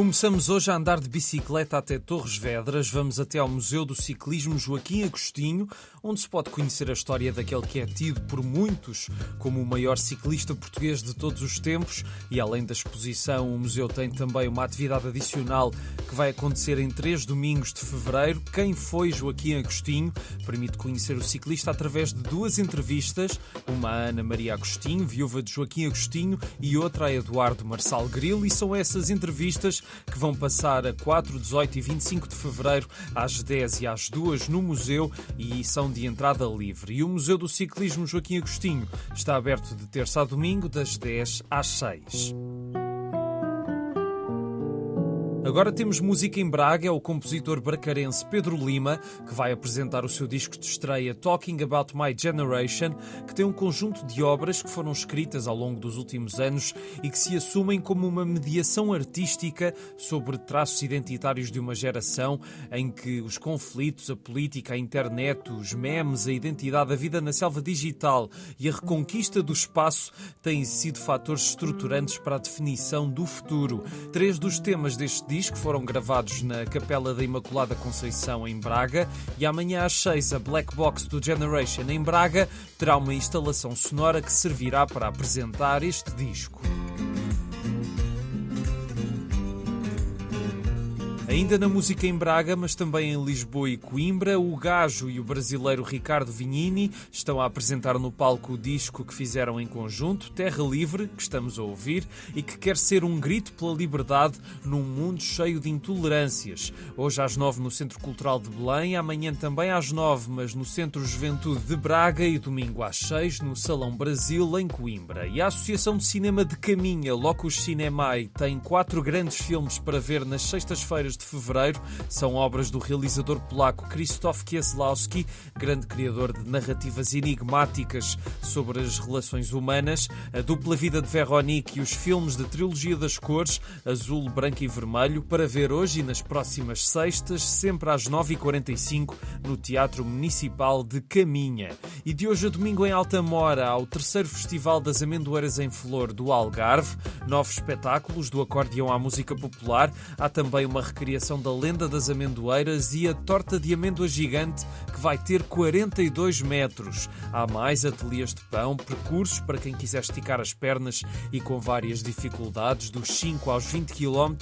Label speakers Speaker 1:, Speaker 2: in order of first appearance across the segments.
Speaker 1: Começamos hoje a andar de bicicleta até Torres Vedras. Vamos até ao Museu do Ciclismo Joaquim Agostinho, onde se pode conhecer a história daquele que é tido por muitos como o maior ciclista português de todos os tempos. E além da exposição, o museu tem também uma atividade adicional que vai acontecer em três domingos de fevereiro. Quem foi Joaquim Agostinho permite conhecer o ciclista através de duas entrevistas, uma a Ana Maria Agostinho, viúva de Joaquim Agostinho, e outra a Eduardo Marçal Grilo. E são essas entrevistas que vão passar a 4, 18 e 25 de fevereiro às 10 e às 2 no museu e são de entrada livre. E o Museu do Ciclismo Joaquim Agostinho está aberto de terça a domingo, das 10 às 6. Agora temos música em Braga, é o compositor bracarense Pedro Lima, que vai apresentar o seu disco de estreia Talking About My Generation, que tem um conjunto de obras que foram escritas ao longo dos últimos anos e que se assumem como uma mediação artística sobre traços identitários de uma geração em que os conflitos, a política, a internet, os memes, a identidade, a vida na selva digital e a reconquista do espaço têm sido fatores estruturantes para a definição do futuro. Três dos temas deste disco foram gravados na Capela da Imaculada Conceição em Braga e amanhã às 6 a Black Box do Generation em Braga terá uma instalação sonora que servirá para apresentar este disco. Ainda na música em Braga, mas também em Lisboa e Coimbra, o Gajo e o brasileiro Ricardo Vignini estão a apresentar no palco o disco que fizeram em conjunto, Terra Livre, que estamos a ouvir, e que quer ser um grito pela liberdade num mundo cheio de intolerâncias. Hoje às nove no Centro Cultural de Belém, amanhã também às nove, mas no Centro Juventude de Braga e domingo às seis no Salão Brasil, em Coimbra. E a Associação de Cinema de Caminha, Locus Cinemai, tem quatro grandes filmes para ver nas sextas-feiras de fevereiro. São obras do realizador polaco Krzysztof Kieslowski, grande criador de narrativas enigmáticas sobre as relações humanas, a dupla vida de Veronique e os filmes de trilogia das cores, azul, branco e vermelho, para ver hoje e nas próximas sextas, sempre às 9h45, no Teatro Municipal de Caminha. E de hoje a domingo em Altamora, ao terceiro Festival das Amendoeiras em Flor do Algarve, novos espetáculos do acordeão à música popular, há também uma recriação criação da lenda das amendoeiras e a torta de amêndoa gigante que vai ter 42 metros. Há mais ateliês de pão, percursos para quem quiser esticar as pernas e com várias dificuldades, dos 5 aos 20 km.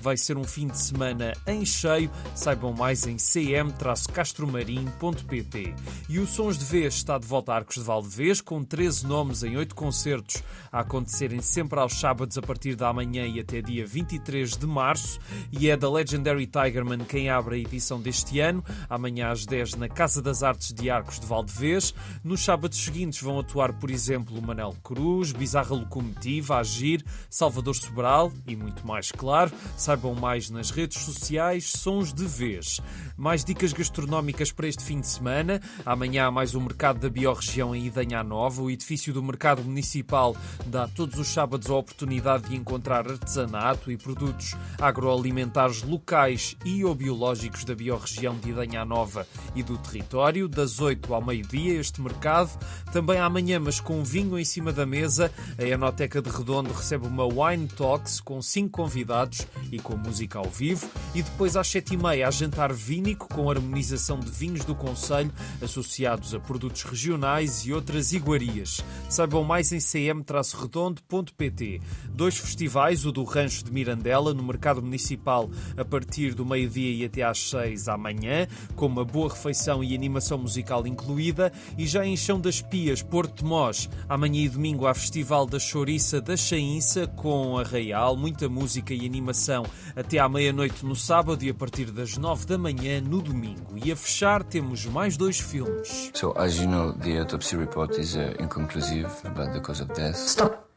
Speaker 1: Vai ser um fim de semana em cheio. Saibam mais em cm-castromarim.pt. E o Sons de Vez está de volta a Arcos de Valdevez, com 13 nomes em 8 concertos a acontecerem sempre aos sábados a partir da manhã e até dia 23 de março. E é da Legend Legendary Tigerman quem abre a edição deste ano, amanhã às 10 na Casa das Artes de Arcos de Valdevez. Nos sábados seguintes vão atuar, por exemplo, Manel Cruz, Bizarra Locomotiva, Agir, Salvador Sobral e muito mais, claro. Saibam mais nas redes sociais, Sons de Vez. Mais dicas gastronómicas para este fim de semana. Amanhã há mais o Mercado da Biorregião em Idanha Nova. O edifício do Mercado Municipal dá todos os sábados a oportunidade de encontrar artesanato e produtos agroalimentares locais locais e ou biológicos da biorregião de Idanha Nova e do território, das 8 ao meio-dia, este mercado. Também amanhã, mas com vinho em cima da mesa, a Enoteca de Redondo recebe uma Wine Talks com cinco convidados e com música ao vivo. E depois às 7h30 há jantar vínico com harmonização de vinhos do Conselho associados a produtos regionais e outras iguarias. Saibam mais em cm-redondo.pt. Dois festivais, o do Rancho de Mirandela, no Mercado Municipal, a partir do meio-dia e até às seis amanhã, com uma boa refeição e animação musical incluída, e já em Chão das Pias, Porto Mós, amanhã e domingo há Festival da Chouriça da Chainça, com Arraial, muita música e animação até à meia-noite no sábado e a partir das nove da manhã no domingo. E a fechar temos mais dois filmes.
Speaker 2: So, as you know, the autopsy report is uh, inconclusive about the cause of death.
Speaker 3: Stop.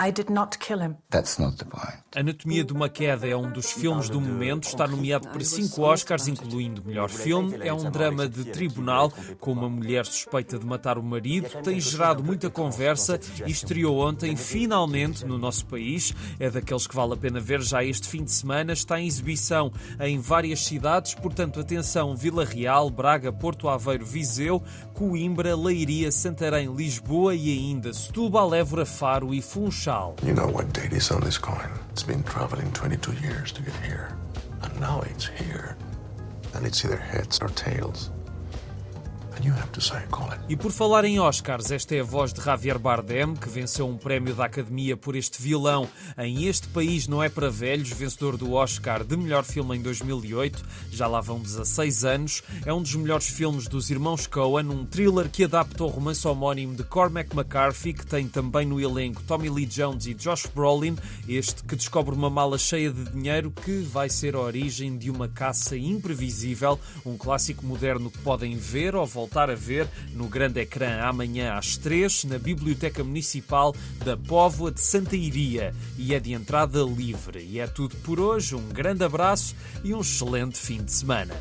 Speaker 3: I did not kill him.
Speaker 2: That's not the point.
Speaker 1: Anatomia de uma Queda é um dos filmes do momento, está nomeado para cinco Oscars, incluindo melhor filme. É um drama de tribunal com uma mulher suspeita de matar o marido. Tem gerado muita conversa e estreou ontem, finalmente, no nosso país. É daqueles que vale a pena ver já este fim de semana. Está em exibição em várias cidades, portanto, atenção: Vila Real, Braga, Porto Aveiro, Viseu, Coimbra, Leiria, Santarém, Lisboa e ainda Setúbal, Évora, Faro e Funchal
Speaker 4: You know what date is on this coin? It's been traveling 22 years to get here. And now it's here. And it's either heads or tails.
Speaker 1: E por falar em Oscars, esta é a voz de Javier Bardem, que venceu um prémio da Academia por este vilão em Este País Não É Para Velhos, vencedor do Oscar de melhor filme em 2008. Já lá vão 16 anos. É um dos melhores filmes dos irmãos Coen, um thriller que adapta o romance homónimo de Cormac McCarthy, que tem também no elenco Tommy Lee Jones e Josh Brolin, este que descobre uma mala cheia de dinheiro que vai ser a origem de uma caça imprevisível, um clássico moderno que podem ver ou voltar voltar a ver no grande ecrã amanhã às três na Biblioteca Municipal da Póvoa de Santa Iria e é de entrada livre. E é tudo por hoje, um grande abraço e um excelente fim de semana.